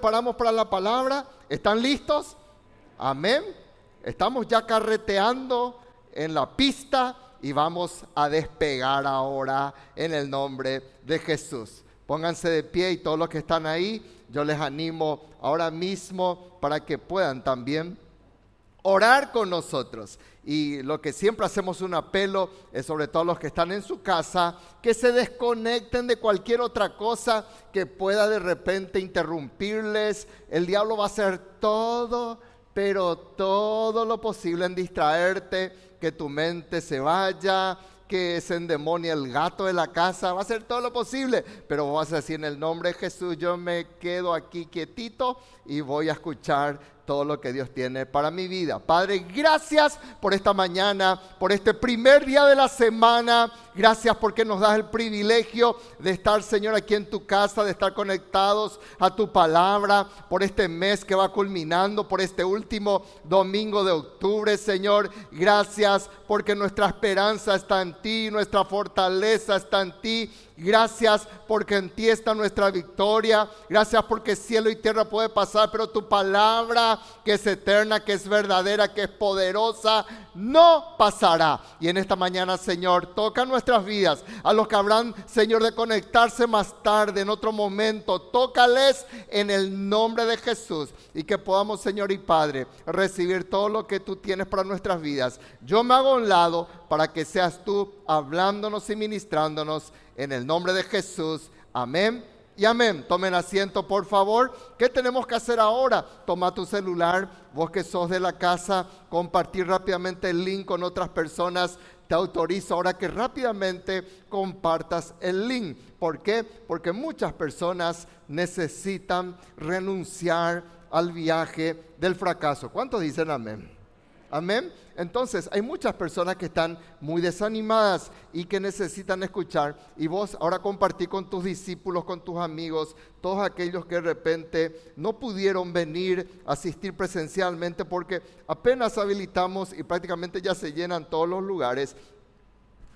Paramos para la palabra. ¿Están listos? Amén. Estamos ya carreteando en la pista y vamos a despegar ahora en el nombre de Jesús. Pónganse de pie y todos los que están ahí, yo les animo ahora mismo para que puedan también orar con nosotros. Y lo que siempre hacemos un apelo es sobre todo los que están en su casa, que se desconecten de cualquier otra cosa que pueda de repente interrumpirles. El diablo va a hacer todo, pero todo lo posible en distraerte, que tu mente se vaya, que se endemonia el gato de la casa, va a hacer todo lo posible, pero vas a decir en el nombre de Jesús, yo me quedo aquí quietito y voy a escuchar todo lo que Dios tiene para mi vida. Padre, gracias por esta mañana, por este primer día de la semana. Gracias porque nos das el privilegio de estar, Señor, aquí en tu casa, de estar conectados a tu palabra, por este mes que va culminando, por este último domingo de octubre, Señor. Gracias porque nuestra esperanza está en ti, nuestra fortaleza está en ti. Gracias porque en ti está nuestra victoria. Gracias porque cielo y tierra puede pasar, pero tu palabra que es eterna, que es verdadera, que es poderosa, no pasará. Y en esta mañana, Señor, toca nuestras vidas. A los que habrán, Señor, de conectarse más tarde, en otro momento, tócales en el nombre de Jesús. Y que podamos, Señor y Padre, recibir todo lo que tú tienes para nuestras vidas. Yo me hago a un lado para que seas tú hablándonos y ministrándonos en el nombre de Jesús. Amén y amén. Tomen asiento, por favor. ¿Qué tenemos que hacer ahora? Toma tu celular, vos que sos de la casa, compartir rápidamente el link con otras personas. Te autorizo ahora que rápidamente compartas el link. ¿Por qué? Porque muchas personas necesitan renunciar al viaje del fracaso. ¿Cuántos dicen amén? Amén. Entonces, hay muchas personas que están muy desanimadas y que necesitan escuchar. Y vos ahora compartí con tus discípulos, con tus amigos, todos aquellos que de repente no pudieron venir a asistir presencialmente porque apenas habilitamos y prácticamente ya se llenan todos los lugares.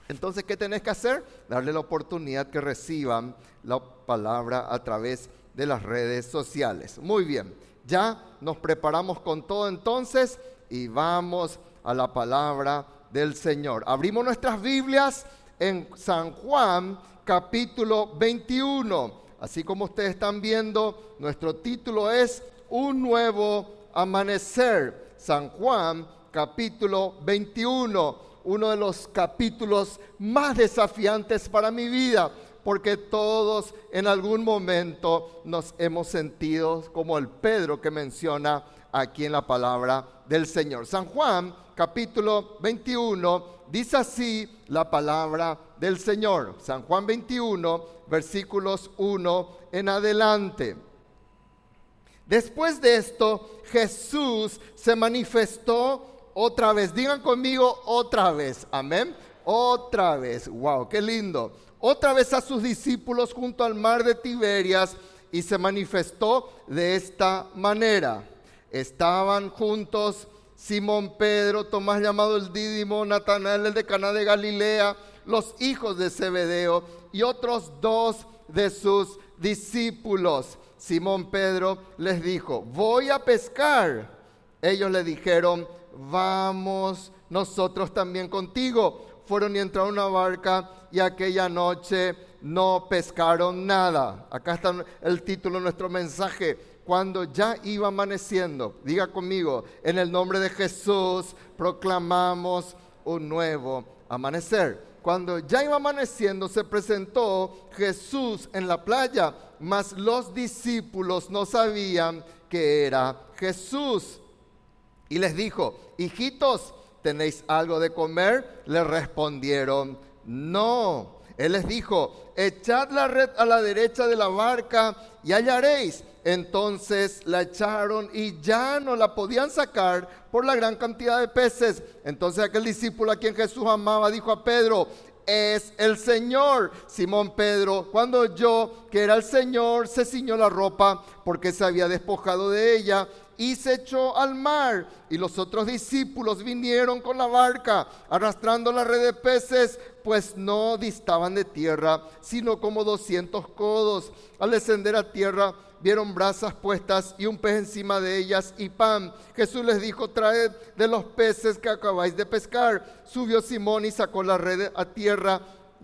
Entonces, ¿qué tenés que hacer? Darle la oportunidad que reciban la palabra a través de las redes sociales. Muy bien, ya nos preparamos con todo entonces y vamos a la palabra del Señor. Abrimos nuestras Biblias en San Juan capítulo 21. Así como ustedes están viendo, nuestro título es Un nuevo amanecer. San Juan capítulo 21, uno de los capítulos más desafiantes para mi vida, porque todos en algún momento nos hemos sentido como el Pedro que menciona aquí en la palabra del Señor. San Juan capítulo 21 dice así la palabra del Señor. San Juan 21 versículos 1 en adelante. Después de esto, Jesús se manifestó otra vez. Digan conmigo otra vez. Amén. Otra vez. Wow, qué lindo. Otra vez a sus discípulos junto al mar de Tiberias y se manifestó de esta manera. Estaban juntos Simón Pedro, Tomás llamado el Dídimo, Natanael el de Caná de Galilea, los hijos de Zebedeo y otros dos de sus discípulos. Simón Pedro les dijo, voy a pescar. Ellos le dijeron, vamos nosotros también contigo. Fueron y entraron a una barca y aquella noche no pescaron nada. Acá está el título de nuestro mensaje cuando ya iba amaneciendo, diga conmigo, en el nombre de Jesús proclamamos un nuevo amanecer. Cuando ya iba amaneciendo se presentó Jesús en la playa, mas los discípulos no sabían que era Jesús. Y les dijo, hijitos, ¿tenéis algo de comer? Le respondieron, no. Él les dijo, echad la red a la derecha de la barca y hallaréis. Entonces la echaron y ya no la podían sacar por la gran cantidad de peces. Entonces aquel discípulo a quien Jesús amaba dijo a Pedro, es el Señor. Simón Pedro, cuando yo, que era el Señor, se ciñó la ropa porque se había despojado de ella y se echó al mar. Y los otros discípulos vinieron con la barca, arrastrando la red de peces, pues no distaban de tierra, sino como doscientos codos. Al descender a tierra, vieron brasas puestas y un pez encima de ellas y pan. Jesús les dijo, traed de los peces que acabáis de pescar. Subió Simón y sacó la red a tierra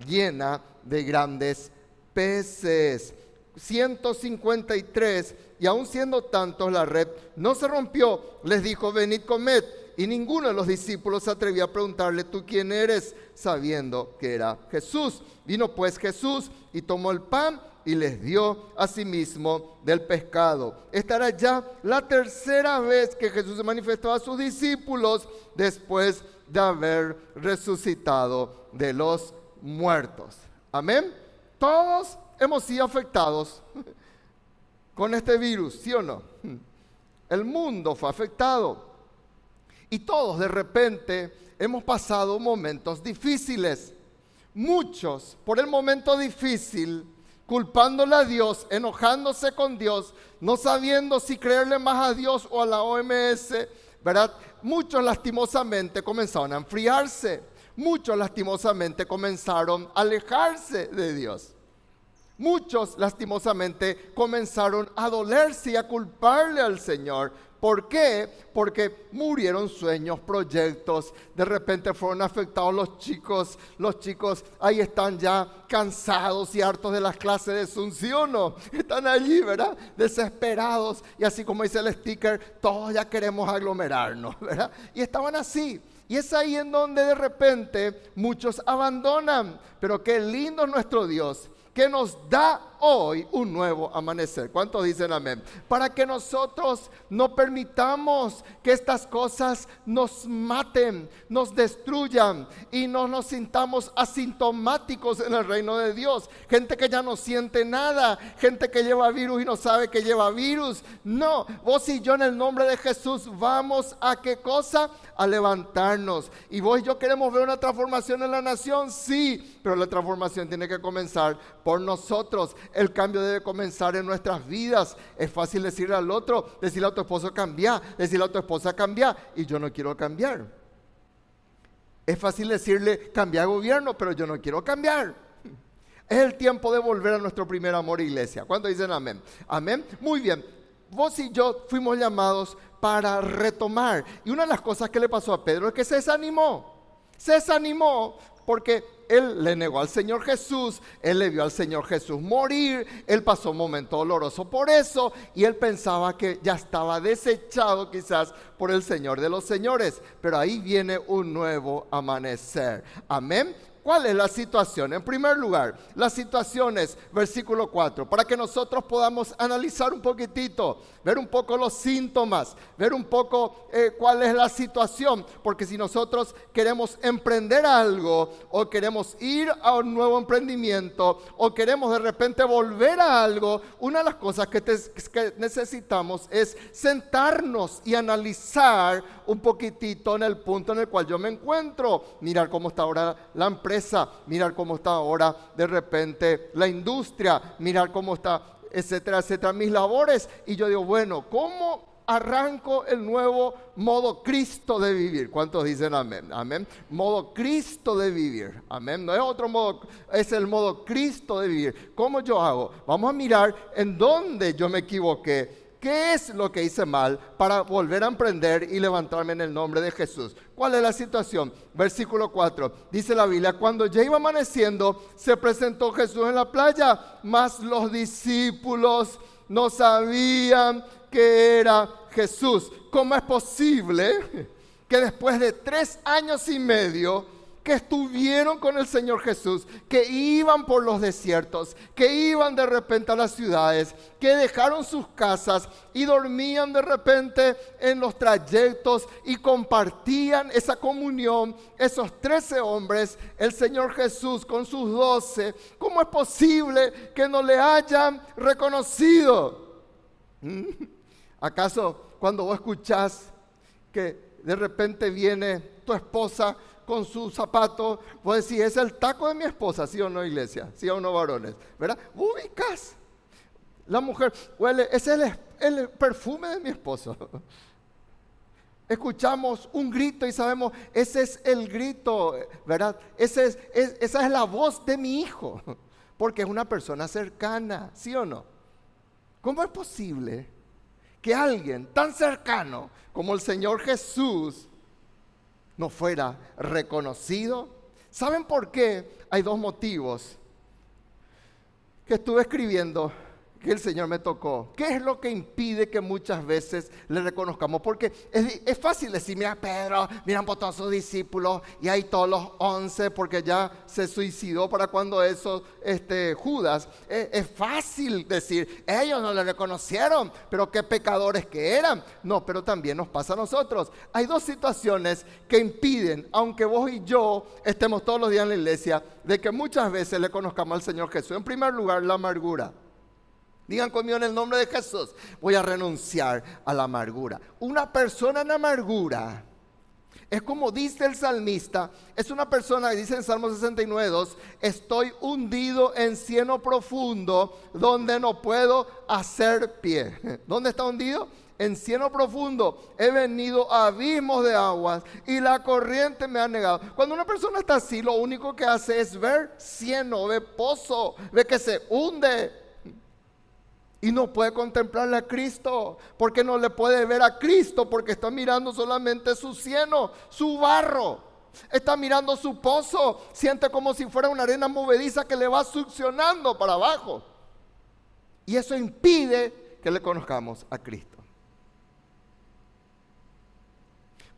llena de grandes peces. 153 y aun siendo tantos la red no se rompió. Les dijo, venid, comed. Y ninguno de los discípulos se atrevió a preguntarle, ¿tú quién eres? Sabiendo que era Jesús. Vino pues Jesús y tomó el pan y les dio a sí mismo del pescado. Esta era ya la tercera vez que Jesús se manifestó a sus discípulos después de haber resucitado de los muertos. Amén. Todos hemos sido afectados con este virus, ¿sí o no? El mundo fue afectado. Y todos de repente hemos pasado momentos difíciles. Muchos por el momento difícil, culpándole a Dios, enojándose con Dios, no sabiendo si creerle más a Dios o a la OMS, ¿verdad? Muchos lastimosamente comenzaron a enfriarse. Muchos lastimosamente comenzaron a alejarse de Dios. Muchos lastimosamente comenzaron a dolerse y a culparle al Señor. ¿Por qué? Porque murieron sueños, proyectos, de repente fueron afectados los chicos, los chicos ahí están ya cansados y hartos de las clases de Asunción, ¿no? Están allí, ¿verdad? Desesperados y así como dice el sticker, todos ya queremos aglomerarnos, ¿verdad? Y estaban así. Y es ahí en donde de repente muchos abandonan. Pero qué lindo es nuestro Dios que nos da hoy un nuevo amanecer. ¿Cuántos dicen amén? Para que nosotros no permitamos que estas cosas nos maten, nos destruyan y no nos sintamos asintomáticos en el reino de Dios. Gente que ya no siente nada, gente que lleva virus y no sabe que lleva virus. No, vos y yo en el nombre de Jesús vamos a qué cosa? A levantarnos. Y vos y yo queremos ver una transformación en la nación, sí, pero la transformación tiene que comenzar por nosotros. El cambio debe comenzar en nuestras vidas. Es fácil decirle al otro, decirle a tu esposo cambia, decirle a tu esposa cambia, y yo no quiero cambiar. Es fácil decirle cambia gobierno, pero yo no quiero cambiar. Es el tiempo de volver a nuestro primer amor, iglesia. ¿Cuándo dicen amén? Amén. Muy bien. Vos y yo fuimos llamados para retomar. Y una de las cosas que le pasó a Pedro es que se desanimó. Se desanimó porque él le negó al Señor Jesús, él le vio al Señor Jesús morir, él pasó un momento doloroso por eso y él pensaba que ya estaba desechado quizás por el Señor de los señores, pero ahí viene un nuevo amanecer. Amén. ¿Cuál es la situación? En primer lugar, la situación es, versículo 4, para que nosotros podamos analizar un poquitito, ver un poco los síntomas, ver un poco eh, cuál es la situación, porque si nosotros queremos emprender algo o queremos ir a un nuevo emprendimiento o queremos de repente volver a algo, una de las cosas que, que necesitamos es sentarnos y analizar un poquitito en el punto en el cual yo me encuentro, mirar cómo está ahora la empresa mirar cómo está ahora de repente la industria, mirar cómo está, etcétera, etcétera, mis labores. Y yo digo, bueno, ¿cómo arranco el nuevo modo Cristo de vivir. ¿Cuántos dicen amén? Amén. Modo Cristo de vivir. Amén. No es otro modo, es el modo Cristo de vivir. ¿Cómo yo hago? Vamos a mirar en dónde yo me equivoqué ¿Qué es lo que hice mal para volver a emprender y levantarme en el nombre de Jesús? ¿Cuál es la situación? Versículo 4. Dice la Biblia, cuando ya iba amaneciendo, se presentó Jesús en la playa, mas los discípulos no sabían que era Jesús. ¿Cómo es posible que después de tres años y medio que estuvieron con el Señor Jesús, que iban por los desiertos, que iban de repente a las ciudades, que dejaron sus casas y dormían de repente en los trayectos y compartían esa comunión, esos trece hombres, el Señor Jesús con sus doce. ¿Cómo es posible que no le hayan reconocido? ¿Mm? ¿Acaso cuando vos escuchás que de repente viene tu esposa con su zapato, vos decís, es el taco de mi esposa, sí o no, iglesia, sí o no, varones, ¿verdad? Ubicas. La mujer huele, es el, perfume de mi esposo. Escuchamos un grito y sabemos, ese es el grito, ¿verdad? Ese es, esa es la voz de mi hijo, porque es una persona cercana, ¿sí o no? ¿Cómo es posible que alguien tan cercano como el Señor Jesús no fuera reconocido? ¿Saben por qué? Hay dos motivos que estuve escribiendo que el Señor me tocó. ¿Qué es lo que impide que muchas veces le reconozcamos? Porque es, fácil decir, mira Pedro, miran por todos sus discípulos y hay todos los once porque ya se suicidó para cuando eso, este, Judas. Es, es fácil decir, ellos no le reconocieron, pero qué pecadores que eran. No, pero también nos pasa a nosotros. Hay dos situaciones que impiden, aunque vos y yo estemos todos los días en la iglesia, de que muchas veces le conozcamos al Señor Jesús. En primer lugar, la amargura. Digan conmigo en el nombre de Jesús, voy a renunciar a la amargura. Una persona en amargura es como dice el salmista, es una persona que dice en Salmo 69, estoy hundido en cieno profundo donde no puedo hacer pie. ¿Dónde está hundido? En cieno profundo he venido a abismos de aguas y la corriente me ha negado. Cuando una persona está así, lo único que hace es ver cieno, ve pozo, ve que se hunde y no puede contemplarle a Cristo, porque no le puede ver a Cristo, porque está mirando solamente su cieno, su barro. Está mirando su pozo, siente como si fuera una arena movediza que le va succionando para abajo. Y eso impide que le conozcamos a Cristo.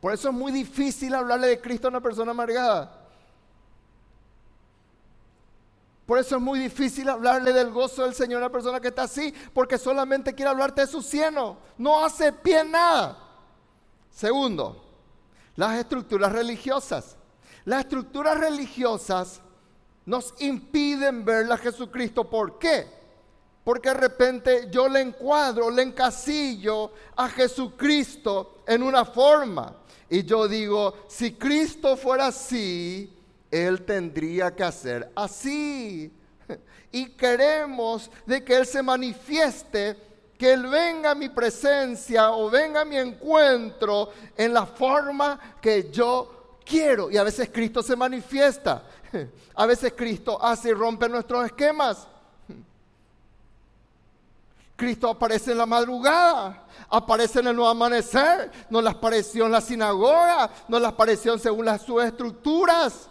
Por eso es muy difícil hablarle de Cristo a una persona amargada. Por eso es muy difícil hablarle del gozo del Señor a una persona que está así, porque solamente quiere hablarte de su cieno, no hace pie nada. Segundo, las estructuras religiosas. Las estructuras religiosas nos impiden ver a Jesucristo. ¿Por qué? Porque de repente yo le encuadro, le encasillo a Jesucristo en una forma. Y yo digo, si Cristo fuera así, él tendría que hacer así. Y queremos de que Él se manifieste, que Él venga a mi presencia o venga a mi encuentro en la forma que yo quiero. Y a veces Cristo se manifiesta. A veces Cristo hace y rompe nuestros esquemas. Cristo aparece en la madrugada, aparece en el nuevo amanecer, no las apareció en la sinagoga, no las apareció según las sus estructuras.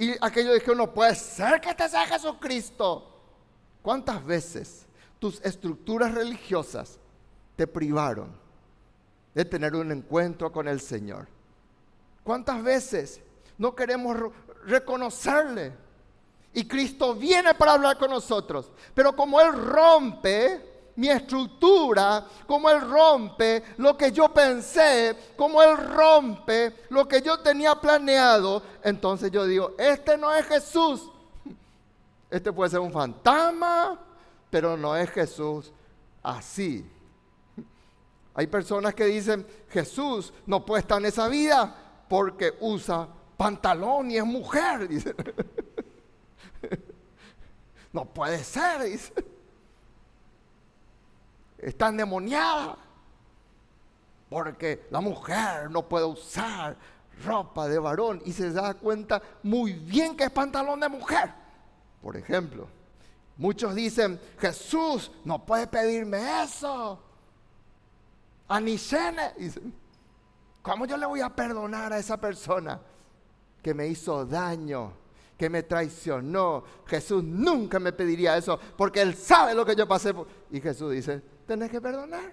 Y aquello dije, no puede ser que este sea Jesucristo. ¿Cuántas veces tus estructuras religiosas te privaron de tener un encuentro con el Señor? ¿Cuántas veces no queremos reconocerle? Y Cristo viene para hablar con nosotros. Pero como Él rompe mi estructura, como Él rompe lo que yo pensé, como Él rompe lo que yo tenía planeado, entonces yo digo, este no es Jesús. Este puede ser un fantasma, pero no es Jesús así. Hay personas que dicen, Jesús no puede estar en esa vida porque usa pantalón y es mujer. no puede ser, dice está endemoniada. Porque la mujer no puede usar ropa de varón y se da cuenta muy bien que es pantalón de mujer. Por ejemplo, muchos dicen, Jesús no puede pedirme eso. A Nishene, ¿cómo yo le voy a perdonar a esa persona que me hizo daño? que me traicionó. Jesús nunca me pediría eso porque Él sabe lo que yo pasé. Y Jesús dice, tenés que perdonar.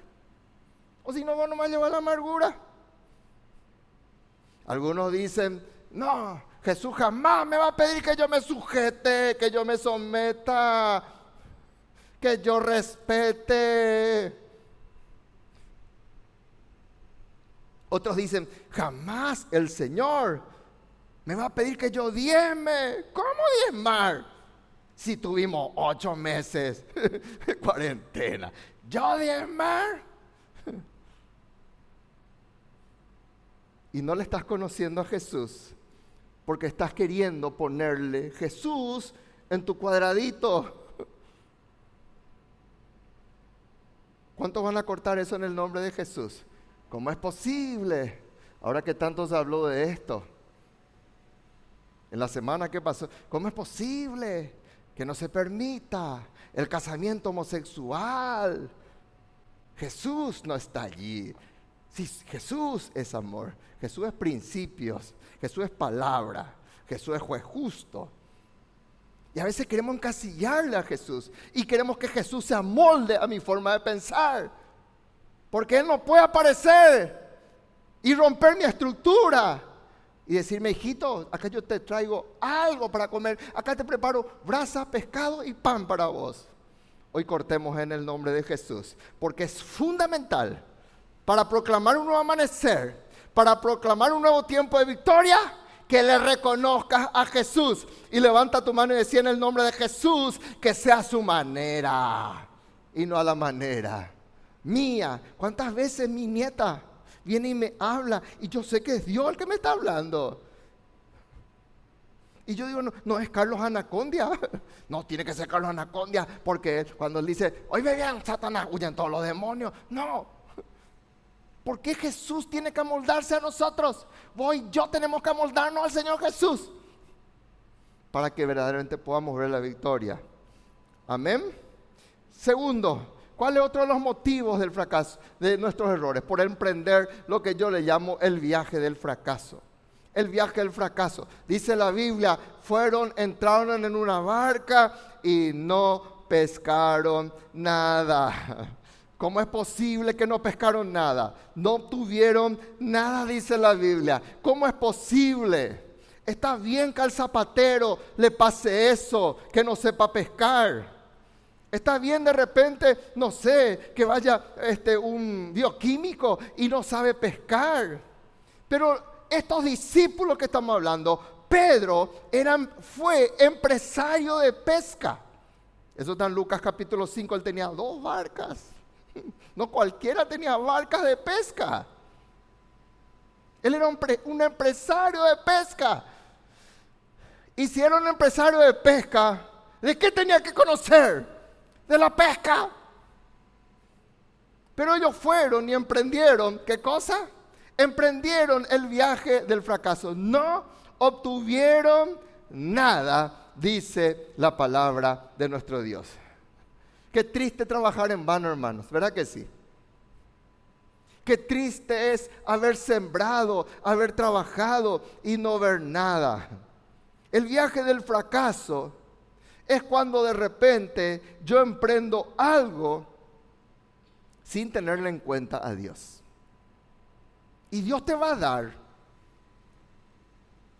O si no, vos no me llevar la amargura. Algunos dicen, no, Jesús jamás me va a pedir que yo me sujete, que yo me someta, que yo respete. Otros dicen, jamás el Señor me va a pedir que yo diezme. ¿Cómo diezmar? Si tuvimos ocho meses de cuarentena. ¿Yo diezmar? Y no le estás conociendo a Jesús porque estás queriendo ponerle Jesús en tu cuadradito. ¿Cuántos van a cortar eso en el nombre de Jesús? ¿Cómo es posible? Ahora que tanto se habló de esto. En la semana que pasó, ¿cómo es posible que no se permita el casamiento homosexual. Jesús no está allí. Sí, Jesús es amor, Jesús es principios, Jesús es palabra, Jesús es justo. Y a veces queremos encasillarle a Jesús y queremos que Jesús se amolde a mi forma de pensar. Porque Él no puede aparecer y romper mi estructura y decirme, hijito, acá yo te traigo algo para comer, acá te preparo brasa, pescado y pan para vos. Hoy cortemos en el nombre de Jesús, porque es fundamental para proclamar un nuevo amanecer, para proclamar un nuevo tiempo de victoria, que le reconozcas a Jesús y levanta tu mano y decía en el nombre de Jesús que sea su manera y no a la manera mía. ¿Cuántas veces mi nieta viene y me habla y yo sé que es Dios el que me está hablando. Y yo digo, no, no es Carlos Anacondia. No, tiene que ser Carlos Anacondia porque cuando él dice, hoy bien, Satanás, huyen todos los demonios. No. ¿Por qué Jesús tiene que amoldarse a nosotros? Voy, yo tenemos que amoldarnos al Señor Jesús para que verdaderamente podamos ver la victoria. Amén. Segundo, ¿Cuál es otro de los motivos del fracaso, de nuestros errores? Por emprender lo que yo le llamo el viaje del fracaso. El viaje del fracaso. Dice la Biblia, fueron, entraron en una barca y no pescaron nada. ¿Cómo es posible que no pescaron nada? No tuvieron nada, dice la Biblia. ¿Cómo es posible? Está bien que al zapatero le pase eso, que no sepa pescar. Está bien de repente, no sé, que vaya este, un bioquímico y no sabe pescar. Pero estos discípulos que estamos hablando, Pedro eran, fue empresario de pesca. Eso está en Lucas capítulo 5, él tenía dos barcas. No cualquiera tenía barcas de pesca. Él era un, un empresario de pesca. Y si era un empresario de pesca, ¿de qué tenía que conocer? De la pesca. Pero ellos fueron y emprendieron, ¿qué cosa? Emprendieron el viaje del fracaso. No obtuvieron nada, dice la palabra de nuestro Dios. Qué triste trabajar en vano, hermanos, ¿verdad que sí? Qué triste es haber sembrado, haber trabajado y no ver nada. El viaje del fracaso es cuando de repente yo emprendo algo sin tenerle en cuenta a Dios. Y Dios te va a dar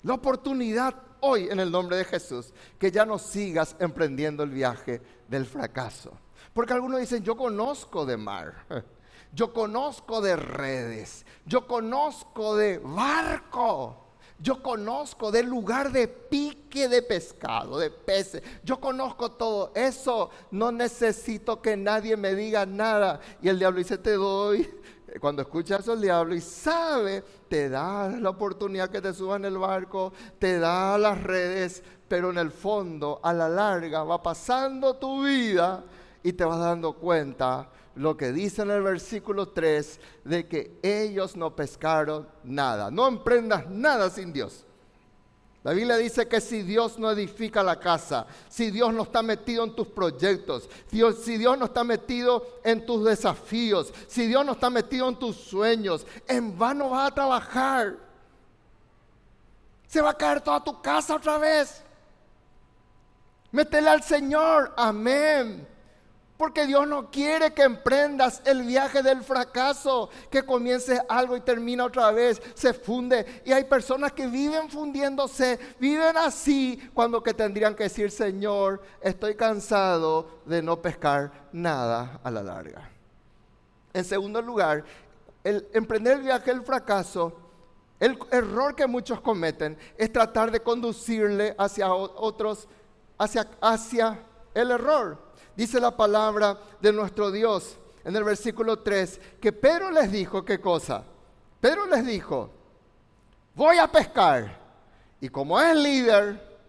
la oportunidad hoy en el nombre de Jesús que ya no sigas emprendiendo el viaje del fracaso. Porque algunos dicen, yo conozco de mar, yo conozco de redes, yo conozco de barco. Yo conozco del lugar de pique de pescado, de peces. Yo conozco todo eso. No necesito que nadie me diga nada. Y el diablo dice, te doy. Cuando escuchas eso el diablo y sabe, te da la oportunidad que te suba en el barco, te da las redes, pero en el fondo, a la larga, va pasando tu vida y te vas dando cuenta lo que dice en el versículo 3 de que ellos no pescaron nada. No emprendas nada sin Dios. La Biblia dice que si Dios no edifica la casa, si Dios no está metido en tus proyectos, si Dios no está metido en tus desafíos, si Dios no está metido en tus sueños, en vano vas a trabajar. Se va a caer toda tu casa otra vez. Métele al Señor. Amén. Porque Dios no quiere que emprendas el viaje del fracaso, que comiences algo y termina otra vez, se funde. Y hay personas que viven fundiéndose, viven así, cuando que tendrían que decir, Señor, estoy cansado de no pescar nada a la larga. En segundo lugar, el emprender el viaje del fracaso, el error que muchos cometen es tratar de conducirle hacia otros, hacia, hacia el error dice la palabra de nuestro Dios en el versículo 3, que Pedro les dijo, ¿qué cosa? Pedro les dijo, voy a pescar. Y como es líder,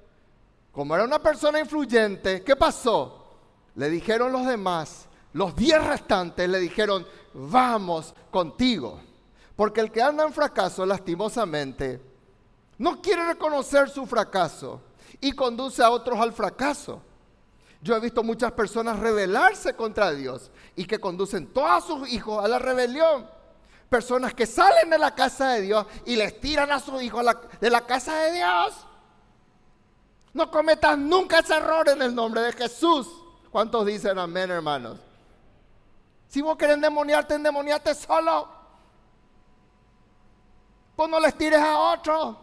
como era una persona influyente, ¿qué pasó? Le dijeron los demás, los diez restantes le dijeron, vamos contigo. Porque el que anda en fracaso, lastimosamente, no quiere reconocer su fracaso y conduce a otros al fracaso. Yo he visto muchas personas rebelarse contra Dios y que conducen todos sus hijos a la rebelión. Personas que salen de la casa de Dios y les tiran a sus hijos de la casa de Dios. No cometas nunca ese error en el nombre de Jesús. ¿Cuántos dicen amén, hermanos? Si vos querés endemoniarte, endemoniate solo. Pues no les tires a otro.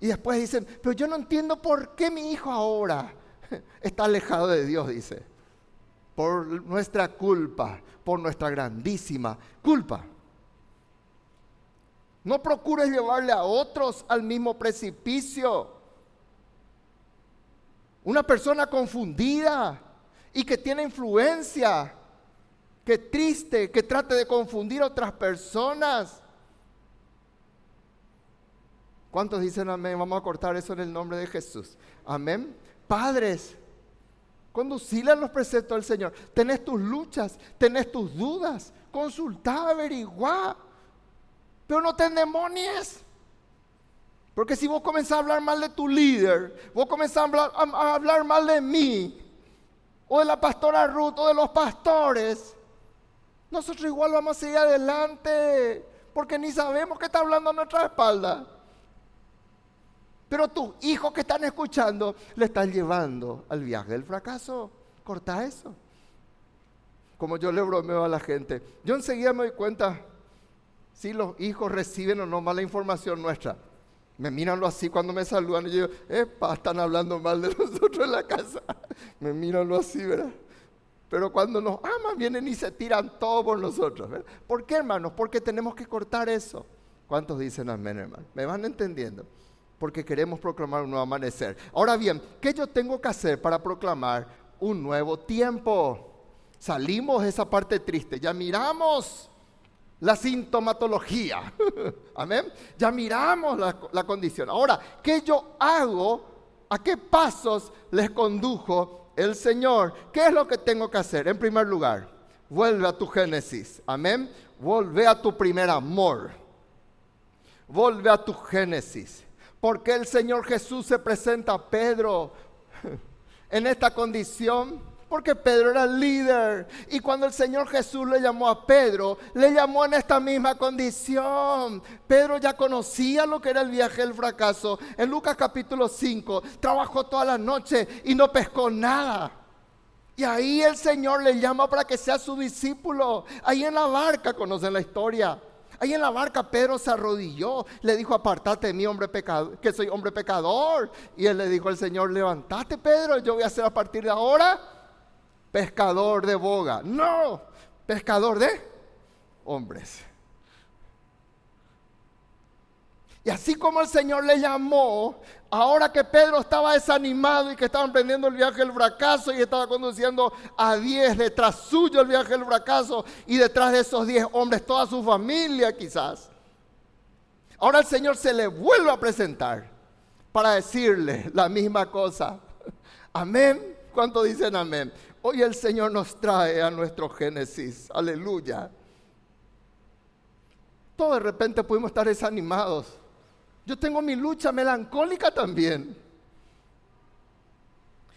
Y después dicen, pero yo no entiendo por qué mi hijo ahora está alejado de Dios, dice. Por nuestra culpa, por nuestra grandísima culpa. No procures llevarle a otros al mismo precipicio. Una persona confundida y que tiene influencia, que triste, que trate de confundir a otras personas. ¿Cuántos dicen amén? Vamos a cortar eso en el nombre de Jesús. Amén. Padres, conducile a los preceptos del Señor. Tenés tus luchas, tenés tus dudas. Consultá, averiguá. Pero no te endemonies. Porque si vos comenzás a hablar mal de tu líder, vos comenzás a hablar, a hablar mal de mí, o de la pastora Ruth, o de los pastores, nosotros igual vamos a seguir adelante, porque ni sabemos qué está hablando a nuestra espalda. Pero tus hijos que están escuchando le están llevando al viaje del fracaso. Corta eso. Como yo le bromeo a la gente. Yo enseguida me doy cuenta si los hijos reciben o no mala información nuestra. Me miran así cuando me saludan y yo epa, están hablando mal de nosotros en la casa. me miran así, ¿verdad? Pero cuando nos aman vienen y se tiran todo por nosotros. ¿verdad? ¿Por qué, hermanos? Porque tenemos que cortar eso. ¿Cuántos dicen amén, hermano? ¿Me van entendiendo? Porque queremos proclamar un nuevo amanecer. Ahora bien, ¿qué yo tengo que hacer para proclamar un nuevo tiempo? Salimos de esa parte triste, ya miramos la sintomatología. Amén. Ya miramos la, condición. Ahora, ¿qué yo hago? ¿A qué pasos les condujo el Señor? ¿Qué es lo que tengo que hacer? En primer lugar, vuelve a tu génesis. Amén. Vuelve a tu primer amor. Vuelve a tu génesis. Porque el Señor Jesús se presenta a Pedro en esta condición porque Pedro era el líder. Y cuando el Señor Jesús le llamó a Pedro, le llamó en esta misma condición. Pedro ya conocía lo que era el viaje del fracaso. En Lucas capítulo 5, trabajó toda la noche y no pescó nada. Y ahí el Señor le llama para que sea su discípulo. Ahí en la barca, conocen la historia. Ahí en la barca Pedro se arrodilló, le dijo, apartate de mí, hombre pecador, que soy hombre pecador. Y él le dijo al Señor, levantate Pedro, yo voy a hacer a partir de ahora pescador de boga. No, pescador de hombres. Y así como el Señor le llamó, ahora que Pedro estaba desanimado y que estaba emprendiendo el viaje del fracaso y estaba conduciendo a 10 detrás suyo el viaje del fracaso y detrás de esos 10 hombres toda su familia quizás. Ahora el Señor se le vuelve a presentar para decirle la misma cosa. Amén. ¿Cuánto dicen amén? Hoy el Señor nos trae a nuestro Génesis. Aleluya. Todo de repente pudimos estar desanimados. Yo tengo mi lucha melancólica también.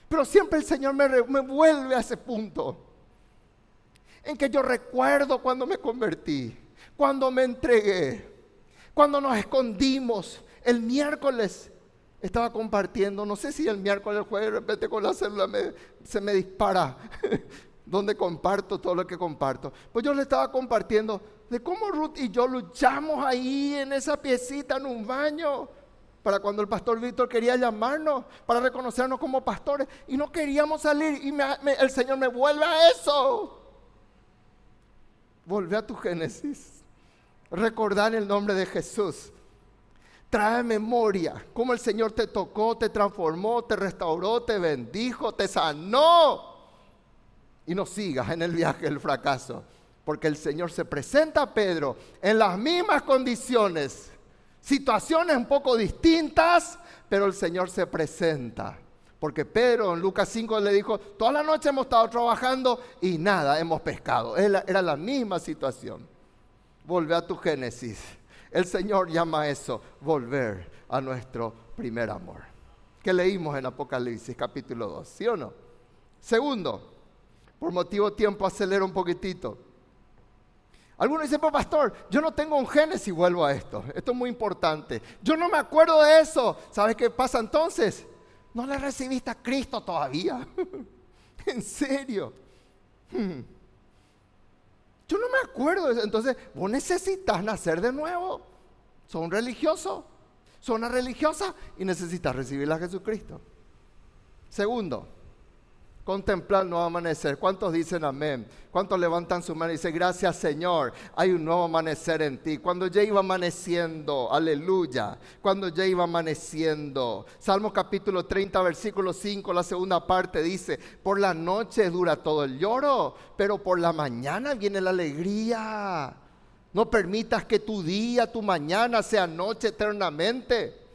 Pero siempre el Señor me, me, vuelve a ese punto en que yo recuerdo cuando me convertí, cuando me entregué, cuando nos escondimos el miércoles estaba compartiendo, no sé si el miércoles, el jueves, de repente con la célula se me dispara, donde comparto todo lo que comparto. Pues yo le estaba compartiendo de cómo Ruth y yo luchamos ahí en esa piecita, en un baño, para cuando el pastor Víctor quería llamarnos, para reconocernos como pastores, y no queríamos salir, y el Señor me vuelve a eso. Vuelve a tu Génesis. Recordar el nombre de Jesús Trae memoria cómo el Señor te tocó, te transformó, te restauró, te bendijo, te sanó. Y no sigas en el viaje del fracaso, porque el Señor se presenta a Pedro en las mismas condiciones, situaciones un poco distintas, pero el Señor se presenta. Porque Pedro en Lucas 5 le dijo, toda la noche hemos estado trabajando y nada, hemos pescado. Era la misma situación. Vuelve a tu Génesis el Señor llama eso volver a nuestro primer amor. Que leímos en Apocalipsis capítulo 2, ¿sí o no? Segundo, por motivo tiempo acelero un poquitito. Algunos dicen, pues pastor, yo no tengo un Génesis vuelvo a esto. Esto es muy importante. Yo no me acuerdo de eso. ¿Sabes qué pasa entonces? No le recibiste a Cristo todavía. en serio. Hmm. Yo no me acuerdo de eso. Entonces, vos necesitas nacer de nuevo. Son un religioso. Son una religiosa y necesitas recibir a Jesucristo. Segundo, contemplar nuevo amanecer. ¿Cuántos dicen amén? ¿Cuántos levantan su mano y dicen, gracias Señor, hay un nuevo amanecer en ti? Cuando ya iba amaneciendo, aleluya, cuando ya iba amaneciendo. Salmo capítulo 30, versículo 5, la segunda parte dice, por la noche dura todo el lloro, pero por la mañana viene la alegría. No permitas que tu día, tu mañana sea noche eternamente.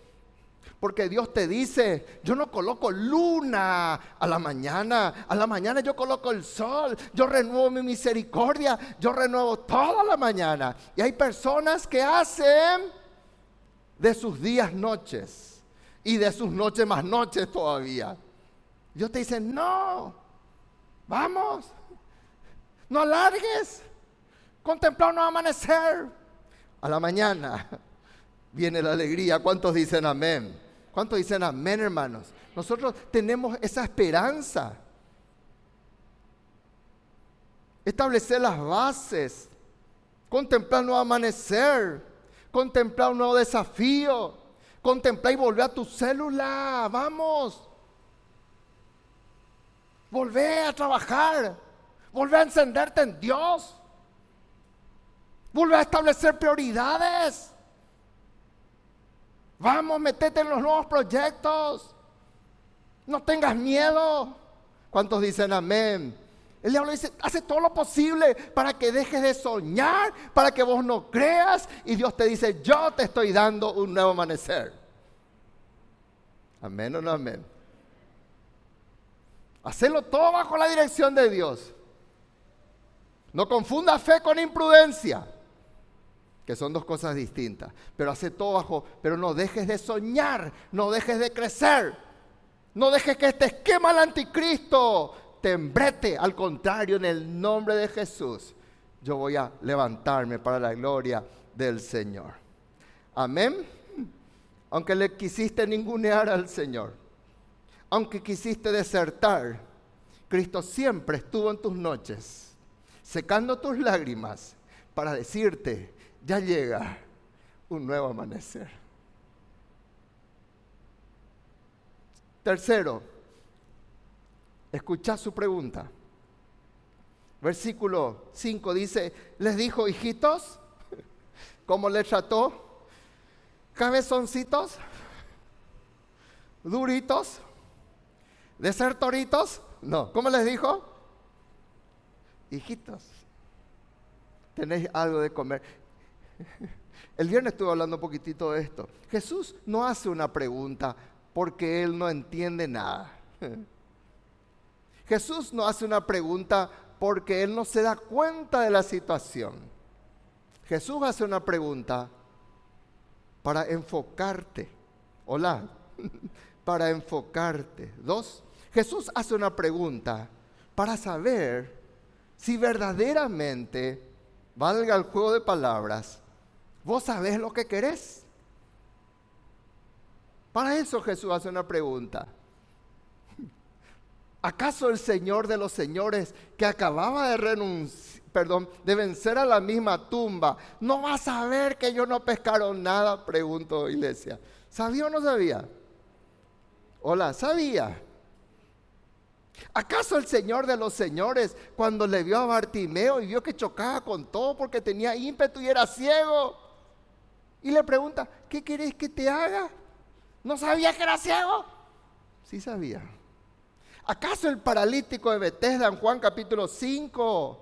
Porque Dios te dice, yo no coloco luna a la mañana, a la mañana yo coloco el sol, yo renuevo mi misericordia, yo renuevo toda la mañana. Y hay personas que hacen de sus días noches y de sus noches más noches todavía. Dios te dice, no, vamos, no alargues, contempla un amanecer. A la mañana viene la alegría. ¿Cuántos dicen amén? ¿Cuántos dicen amén, hermanos? Nosotros tenemos esa esperanza. Establecer las bases, contemplar un nuevo amanecer, contemplar un nuevo desafío, contemplar y volver a tu célula. Vamos. Volver a trabajar, volver a encenderte en Dios, volver a establecer prioridades. Vamos, metete en los nuevos proyectos. No tengas miedo. ¿Cuántos dicen amén? El diablo dice, hace todo lo posible para que dejes de soñar, para que vos no creas. Y Dios te dice, yo te estoy dando un nuevo amanecer. Amén o no amén. Hacerlo todo bajo la dirección de Dios. No confunda fe con imprudencia son dos cosas distintas. Pero hace todo bajo, pero no dejes de soñar, no dejes de crecer, no dejes que este esquema del anticristo te embrete. Al contrario, en el nombre de Jesús, yo voy a levantarme para la gloria del Señor. Amén. Aunque le quisiste ningunear al Señor, aunque quisiste desertar, Cristo siempre estuvo en tus noches, secando tus lágrimas para decirte, ya llega un nuevo amanecer. Tercero, escucha su pregunta. Versículo 5 dice, les dijo, hijitos, ¿cómo les trató? Cabezoncitos, duritos, desertoritos. No, ¿cómo les dijo? Hijitos, tenéis algo de comer. El viernes estuve hablando un poquitito de esto. Jesús no hace una pregunta porque él no entiende nada. Jesús no hace una pregunta porque él no se da cuenta de la situación. Jesús hace una pregunta para enfocarte. Hola, para enfocarte. Dos, Jesús hace una pregunta para saber si verdaderamente, valga el juego de palabras, Vos sabés lo que querés. Para eso Jesús hace una pregunta. ¿Acaso el Señor de los señores que acababa de renunciar, de vencer a la misma tumba, no va a saber que yo no pescaron nada? Pregunto, iglesia. ¿Sabía o no sabía? Hola, ¿sabía? ¿Acaso el Señor de los señores, cuando le vio a Bartimeo y vio que chocaba con todo porque tenía ímpetu y era ciego, y le pregunta, ¿qué querés que te haga? ¿No sabía que era ciego? Sí sabía. ¿Acaso el paralítico de Bethesda en Juan capítulo 5,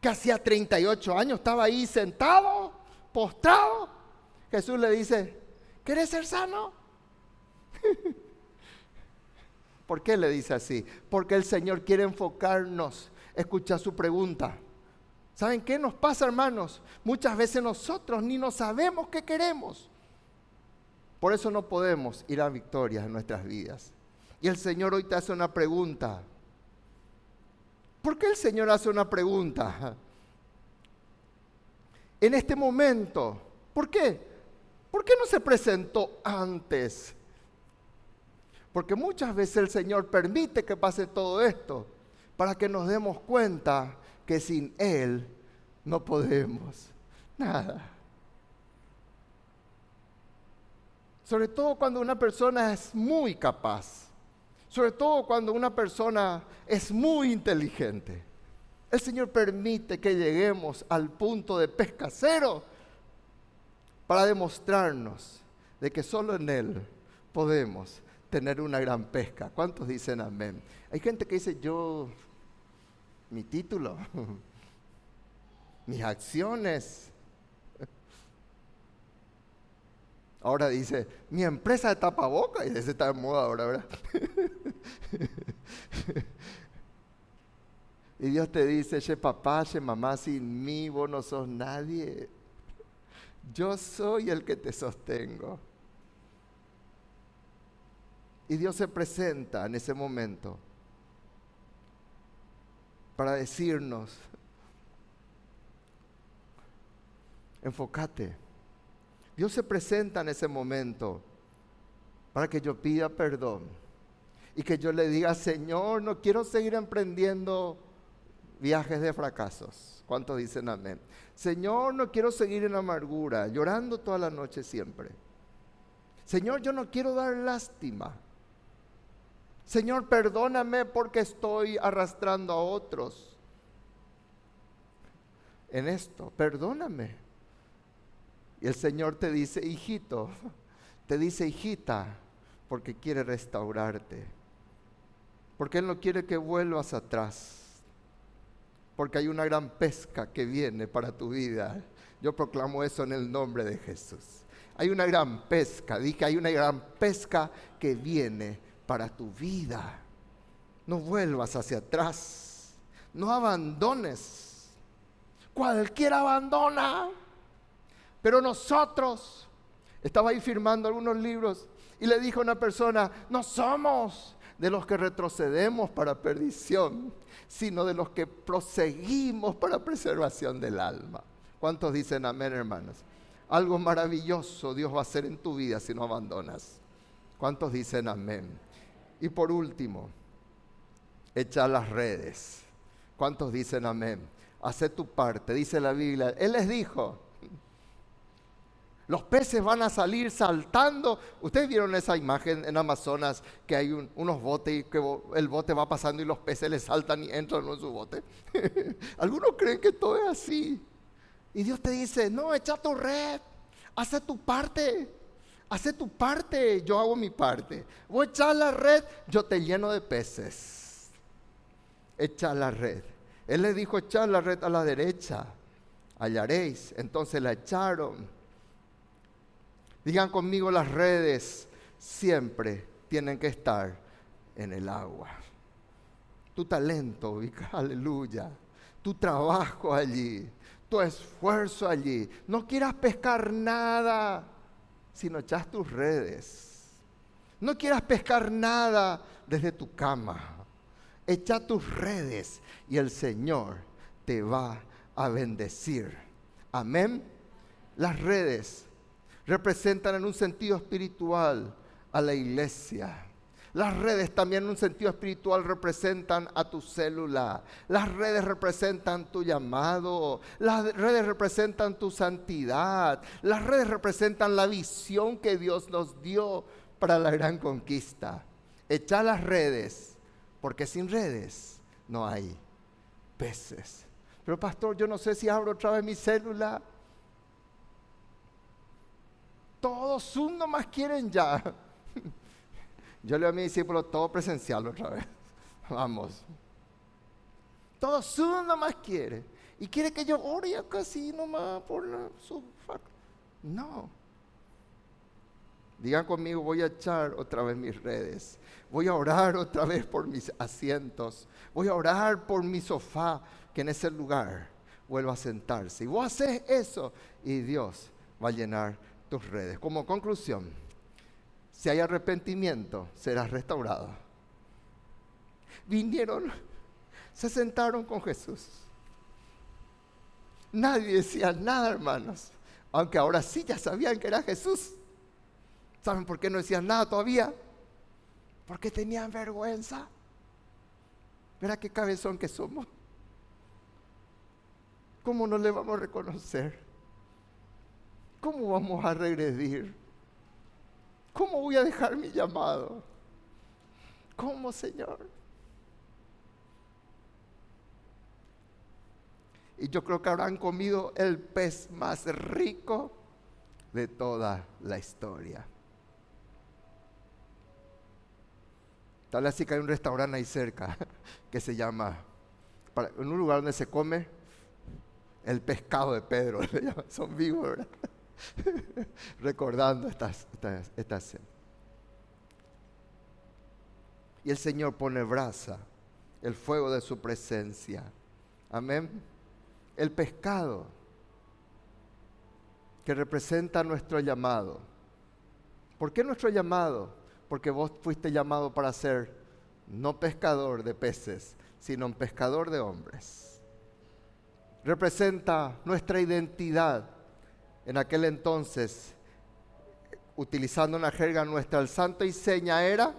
que hacía 38 años estaba ahí sentado, postrado? Jesús le dice, ¿querés ser sano? ¿Por qué le dice así? Porque el Señor quiere enfocarnos, escuchar su pregunta. ¿Saben qué nos pasa, hermanos? Muchas veces nosotros ni nos sabemos qué queremos. Por eso no podemos ir a victorias en nuestras vidas. Y el Señor hoy te hace una pregunta. ¿Por qué el Señor hace una pregunta? En este momento, ¿por qué? ¿Por qué no se presentó antes? Porque muchas veces el Señor permite que pase todo esto para que nos demos cuenta que sin Él no podemos nada. Sobre todo cuando una persona es muy capaz. Sobre todo cuando una persona es muy inteligente. El Señor permite que lleguemos al punto de pesca cero para demostrarnos de que solo en Él podemos tener una gran pesca. ¿Cuántos dicen amén? Hay gente que dice, yo, mi título, mis acciones. Ahora dice, mi empresa de tapaboca, y ese está de moda ahora, ¿verdad? y Dios te dice, che papá, che mamá, sin mí vos no sos nadie. Yo soy el que te sostengo. Y Dios se presenta en ese momento para decirnos, enfócate. Dios se presenta en ese momento para que yo pida perdón y que yo le diga, Señor, no quiero seguir emprendiendo viajes de fracasos. ¿Cuántos dicen amén? Señor, no quiero seguir en amargura, llorando toda la noche siempre. Señor, yo no quiero dar lástima. Señor, perdóname porque estoy arrastrando a otros en esto. Perdóname. Y el Señor te dice, hijito, te dice, hijita, porque quiere restaurarte. Porque Él no quiere que vuelvas atrás. Porque hay una gran pesca que viene para tu vida. Yo proclamo eso en el nombre de Jesús. Hay una gran pesca, dije, hay una gran pesca que viene para tu vida. No vuelvas hacia atrás. No abandones. Cualquiera abandona. Pero nosotros, estaba ahí firmando algunos libros y le dijo a una persona, no somos de los que retrocedemos para perdición, sino de los que proseguimos para preservación del alma. ¿Cuántos dicen amén, hermanos? Algo maravilloso Dios va a hacer en tu vida si no abandonas. ¿Cuántos dicen amén? Y por último, echa las redes. ¿Cuántos dicen amén? Hace tu parte, dice la Biblia. Él les dijo, los peces van a salir saltando. Ustedes vieron esa imagen en Amazonas que hay unos botes y que el bote va pasando y los peces le saltan y entran en su bote. Algunos creen que todo es así. Y Dios te dice, no, echa tu red, hace tu parte. Hace tu parte, yo hago mi parte. Voy a echar la red, yo te lleno de peces. Echa la red. Él le dijo, echar la red a la derecha, hallaréis. Entonces la echaron. Digan conmigo, las redes siempre tienen que estar en el agua. Tu talento, aleluya. Tu trabajo allí, tu esfuerzo allí. No quieras pescar nada sino echas tus redes. No quieras pescar nada desde tu cama. Echa tus redes y el Señor te va a bendecir. Amén. Las redes representan en un sentido espiritual a la iglesia. Las redes también en un sentido espiritual representan a tu célula. Las redes representan tu llamado. Las redes representan tu santidad. Las redes representan la visión que Dios nos dio para la gran conquista. Echa las redes, porque sin redes no hay peces. Pero pastor, yo no sé si abro otra vez mi célula. Todos Zoom nomás quieren ya. Yo le a mi discípulo todo presencial otra vez. Vamos. Todo Zoom nomás quiere. Y quiere que yo ore casi nomás por la, su No. Digan conmigo, voy a echar otra vez mis redes. Voy a orar otra vez por mis asientos. Voy a orar por mi sofá, que en ese lugar vuelva a sentarse. Y vos haces eso y Dios va a llenar tus redes. Como conclusión, si hay arrepentimiento, serás restaurado. Vinieron Se sentaron con Jesús. Nadie decía nada, hermanos. Aunque ahora sí ya sabían que era Jesús. ¿Saben por qué no decían nada todavía? Porque tenían vergüenza. Verá qué cabezón que somos. ¿Cómo no le vamos a reconocer? ¿Cómo vamos a regredir? ¿Cómo voy a dejar mi llamado? ¿Cómo, Señor? Y yo creo que habrán comido el pez más rico de toda la historia. Tal así que hay un restaurante ahí cerca que se llama, en un lugar donde se come el pescado de Pedro, son vivos, ¿verdad? Recordando estas, estas, Y el Señor pone brasa, el fuego de su presencia. Amén. El pescado que representa nuestro llamado. ¿Por qué nuestro llamado? Porque vos fuiste llamado para ser no pescador de peces, sino pescador de hombres. Representa nuestra identidad. En aquel entonces, utilizando una jerga nuestra, el santo y seña era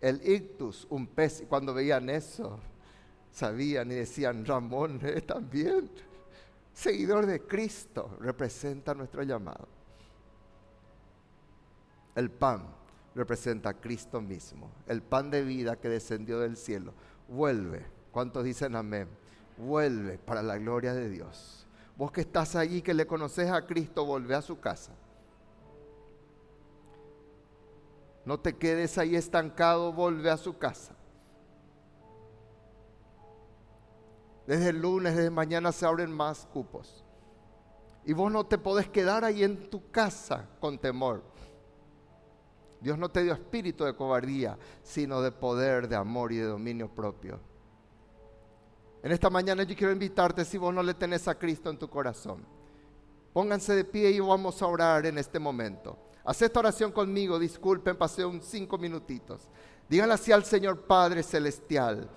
el ictus, un pez. Y cuando veían eso, sabían y decían, Ramón ¿eh? también, seguidor de Cristo, representa nuestro llamado. El pan representa a Cristo mismo, el pan de vida que descendió del cielo. Vuelve, ¿cuántos dicen amén? Vuelve para la gloria de Dios. Vos que estás allí, que le conoces a Cristo, vuelve a su casa. No te quedes ahí estancado, vuelve a su casa. Desde el lunes, desde mañana se abren más cupos. Y vos no te podés quedar ahí en tu casa con temor. Dios no te dio espíritu de cobardía, sino de poder, de amor y de dominio propio. En esta mañana yo quiero invitarte si vos no le tenés a Cristo en tu corazón. Pónganse de pie y vamos a orar en este momento. Haz esta oración conmigo, disculpen, pasé un cinco minutitos. Díganle así al Señor Padre Celestial.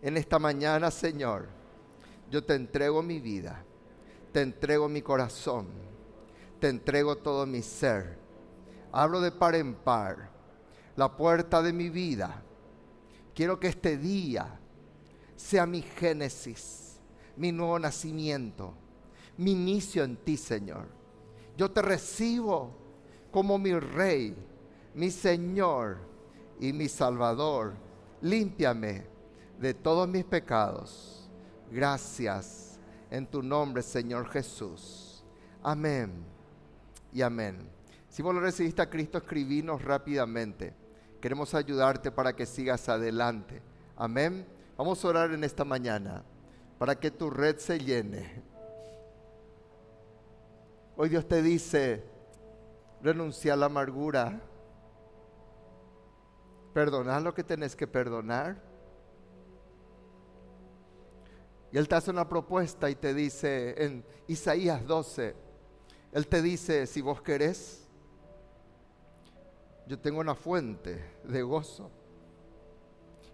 En esta mañana, Señor, yo te entrego mi vida, te entrego mi corazón, te entrego todo mi ser Hablo de par en par. La puerta de mi vida. Quiero que este día sea mi génesis, mi nuevo nacimiento, mi inicio en ti, Señor. Yo te recibo como mi rey, mi Señor y mi Salvador. Límpiame de todos mis pecados. Gracias en tu nombre, Señor Jesús. Amén y amén. Si vos lo recibiste a Cristo, escribinos rápidamente. Queremos ayudarte para que sigas adelante. Amén. Vamos a orar en esta mañana para que tu red se llene. Hoy Dios te dice, renuncia a la amargura. Perdonar lo que tenés que perdonar. Y Él te hace una propuesta y te dice en Isaías 12, Él te dice, si vos querés, yo tengo una fuente de gozo.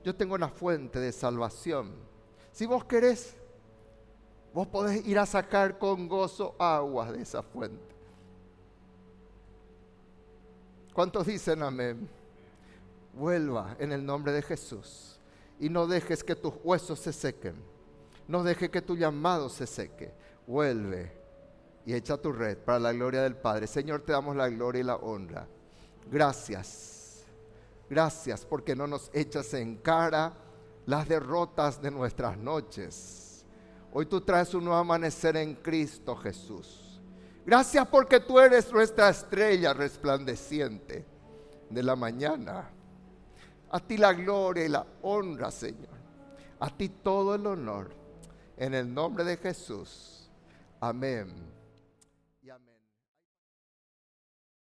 Yo tengo una fuente de salvación. Si vos querés, vos podés ir a sacar con gozo aguas de esa fuente. ¿Cuántos dicen amén? Vuelva en el nombre de Jesús y no dejes que tus huesos se sequen. No dejes que tu llamado se seque. Vuelve y echa tu red para la gloria del Padre. Señor, te damos la gloria y la honra. Gracias. Gracias porque no nos echas en cara las derrotas de nuestras noches. Hoy tú traes un nuevo amanecer en Cristo Jesús. Gracias porque tú eres nuestra estrella resplandeciente de la mañana. A ti la gloria y la honra, Señor. A ti todo el honor. En el nombre de Jesús. Amén.